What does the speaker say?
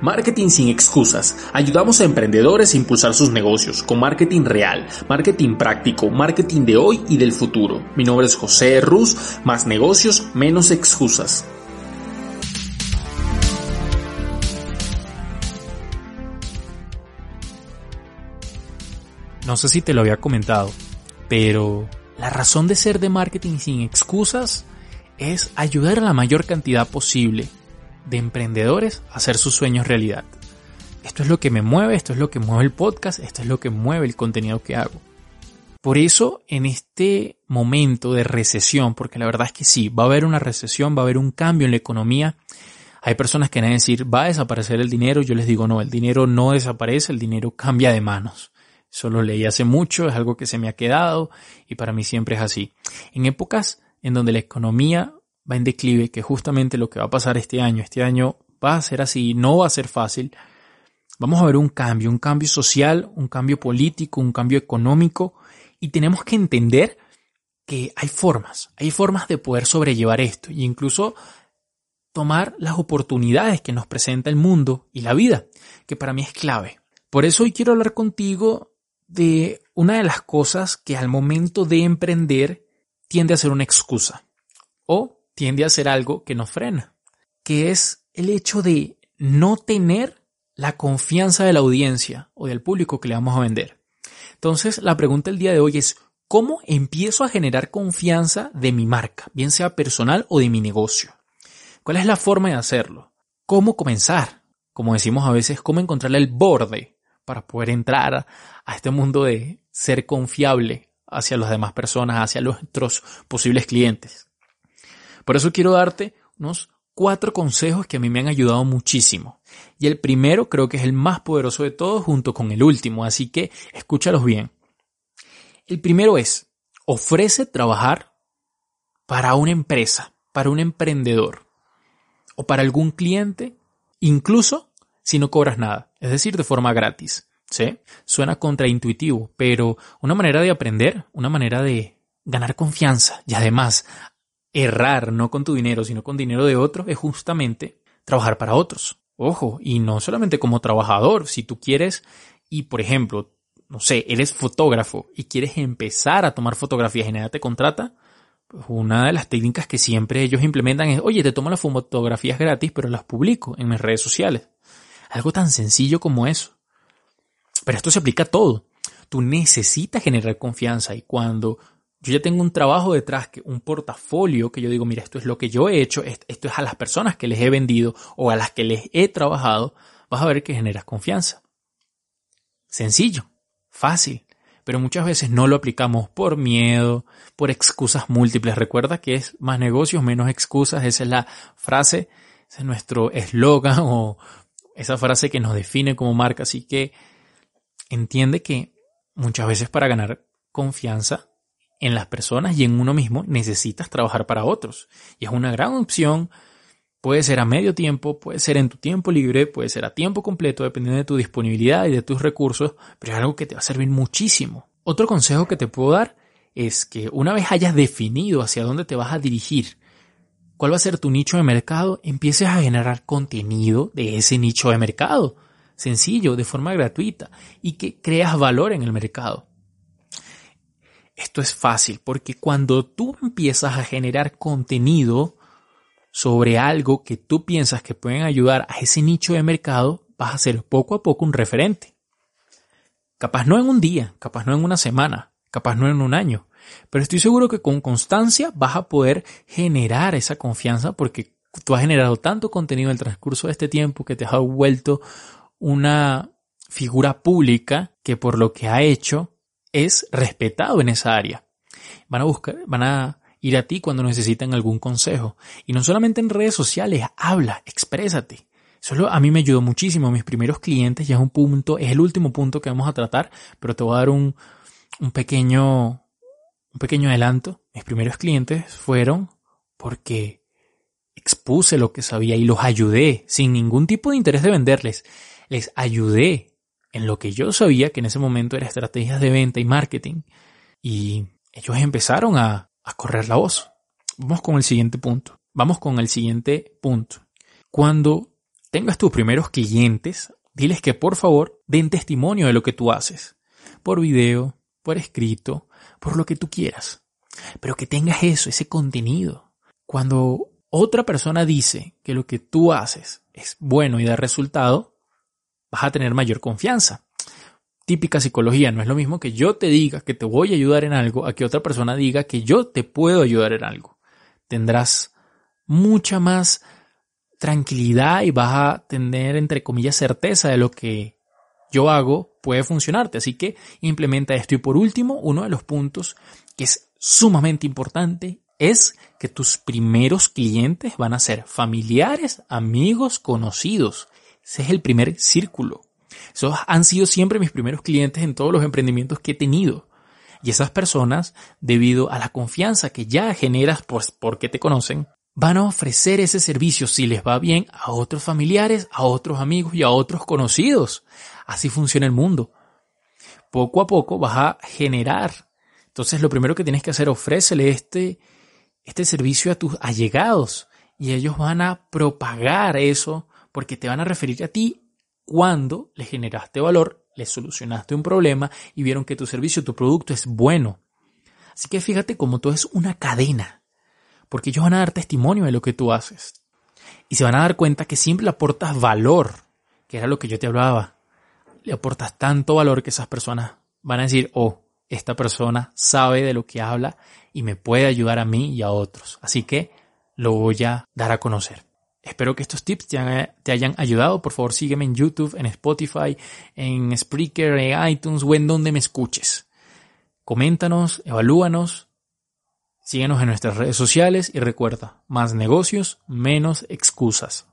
Marketing sin excusas. Ayudamos a emprendedores a impulsar sus negocios con marketing real, marketing práctico, marketing de hoy y del futuro. Mi nombre es José Ruz, más negocios, menos excusas. No sé si te lo había comentado, pero la razón de ser de marketing sin excusas es ayudar a la mayor cantidad posible de emprendedores hacer sus sueños realidad. Esto es lo que me mueve, esto es lo que mueve el podcast, esto es lo que mueve el contenido que hago. Por eso, en este momento de recesión, porque la verdad es que sí, va a haber una recesión, va a haber un cambio en la economía. Hay personas que van a decir, va a desaparecer el dinero. Yo les digo, no, el dinero no desaparece, el dinero cambia de manos. Eso lo leí hace mucho, es algo que se me ha quedado y para mí siempre es así. En épocas en donde la economía va en declive, que justamente lo que va a pasar este año, este año va a ser así, no va a ser fácil. Vamos a ver un cambio, un cambio social, un cambio político, un cambio económico y tenemos que entender que hay formas, hay formas de poder sobrellevar esto e incluso tomar las oportunidades que nos presenta el mundo y la vida, que para mí es clave. Por eso hoy quiero hablar contigo de una de las cosas que al momento de emprender tiende a ser una excusa o tiende a ser algo que nos frena, que es el hecho de no tener la confianza de la audiencia o del público que le vamos a vender. Entonces, la pregunta del día de hoy es, ¿cómo empiezo a generar confianza de mi marca, bien sea personal o de mi negocio? ¿Cuál es la forma de hacerlo? ¿Cómo comenzar? Como decimos a veces, ¿cómo encontrarle el borde para poder entrar a este mundo de ser confiable hacia las demás personas, hacia nuestros posibles clientes? Por eso quiero darte unos cuatro consejos que a mí me han ayudado muchísimo. Y el primero creo que es el más poderoso de todos junto con el último, así que escúchalos bien. El primero es, ofrece trabajar para una empresa, para un emprendedor o para algún cliente, incluso si no cobras nada, es decir, de forma gratis. ¿Sí? Suena contraintuitivo, pero una manera de aprender, una manera de ganar confianza y además errar no con tu dinero, sino con dinero de otros, es justamente trabajar para otros. Ojo, y no solamente como trabajador, si tú quieres y por ejemplo, no sé, eres fotógrafo y quieres empezar a tomar fotografías y nadie te contrata, pues una de las técnicas que siempre ellos implementan es, oye, te tomo las fotografías gratis, pero las publico en mis redes sociales. Algo tan sencillo como eso. Pero esto se aplica a todo. Tú necesitas generar confianza y cuando yo ya tengo un trabajo detrás, que un portafolio que yo digo, mira, esto es lo que yo he hecho, esto es a las personas que les he vendido o a las que les he trabajado, vas a ver que generas confianza. Sencillo, fácil, pero muchas veces no lo aplicamos por miedo, por excusas múltiples. Recuerda que es más negocios, menos excusas, esa es la frase, ese es nuestro eslogan o esa frase que nos define como marca. Así que entiende que muchas veces para ganar confianza en las personas y en uno mismo necesitas trabajar para otros. Y es una gran opción. Puede ser a medio tiempo, puede ser en tu tiempo libre, puede ser a tiempo completo, dependiendo de tu disponibilidad y de tus recursos, pero es algo que te va a servir muchísimo. Otro consejo que te puedo dar es que una vez hayas definido hacia dónde te vas a dirigir, cuál va a ser tu nicho de mercado, empieces a generar contenido de ese nicho de mercado. Sencillo, de forma gratuita, y que creas valor en el mercado. Esto es fácil porque cuando tú empiezas a generar contenido sobre algo que tú piensas que pueden ayudar a ese nicho de mercado, vas a ser poco a poco un referente. Capaz no en un día, capaz no en una semana, capaz no en un año, pero estoy seguro que con constancia vas a poder generar esa confianza porque tú has generado tanto contenido en el transcurso de este tiempo que te has vuelto una figura pública que por lo que ha hecho es respetado en esa área. Van a buscar, van a ir a ti cuando necesitan algún consejo. Y no solamente en redes sociales, habla, exprésate. Eso a mí me ayudó muchísimo. Mis primeros clientes ya es un punto, es el último punto que vamos a tratar, pero te voy a dar un, un pequeño, un pequeño adelanto. Mis primeros clientes fueron porque expuse lo que sabía y los ayudé sin ningún tipo de interés de venderles. Les ayudé en lo que yo sabía que en ese momento era estrategias de venta y marketing. Y ellos empezaron a, a correr la voz. Vamos con el siguiente punto. Vamos con el siguiente punto. Cuando tengas tus primeros clientes, diles que por favor den testimonio de lo que tú haces. Por video, por escrito, por lo que tú quieras. Pero que tengas eso, ese contenido. Cuando otra persona dice que lo que tú haces es bueno y da resultado, vas a tener mayor confianza. Típica psicología, no es lo mismo que yo te diga que te voy a ayudar en algo a que otra persona diga que yo te puedo ayudar en algo. Tendrás mucha más tranquilidad y vas a tener, entre comillas, certeza de lo que yo hago puede funcionarte. Así que implementa esto. Y por último, uno de los puntos que es sumamente importante es que tus primeros clientes van a ser familiares, amigos, conocidos. Ese es el primer círculo. Esos han sido siempre mis primeros clientes en todos los emprendimientos que he tenido. Y esas personas, debido a la confianza que ya generas pues porque te conocen, van a ofrecer ese servicio si les va bien a otros familiares, a otros amigos y a otros conocidos. Así funciona el mundo. Poco a poco vas a generar. Entonces lo primero que tienes que hacer, ofrécele este, este servicio a tus allegados y ellos van a propagar eso porque te van a referir a ti cuando le generaste valor, le solucionaste un problema y vieron que tu servicio, tu producto es bueno. Así que fíjate cómo todo es una cadena, porque ellos van a dar testimonio de lo que tú haces. Y se van a dar cuenta que siempre aportas valor, que era lo que yo te hablaba. Le aportas tanto valor que esas personas van a decir, oh, esta persona sabe de lo que habla y me puede ayudar a mí y a otros. Así que lo voy a dar a conocer. Espero que estos tips te hayan ayudado. Por favor, sígueme en YouTube, en Spotify, en Spreaker, en iTunes o en donde me escuches. Coméntanos, evalúanos, síguenos en nuestras redes sociales y recuerda, más negocios, menos excusas.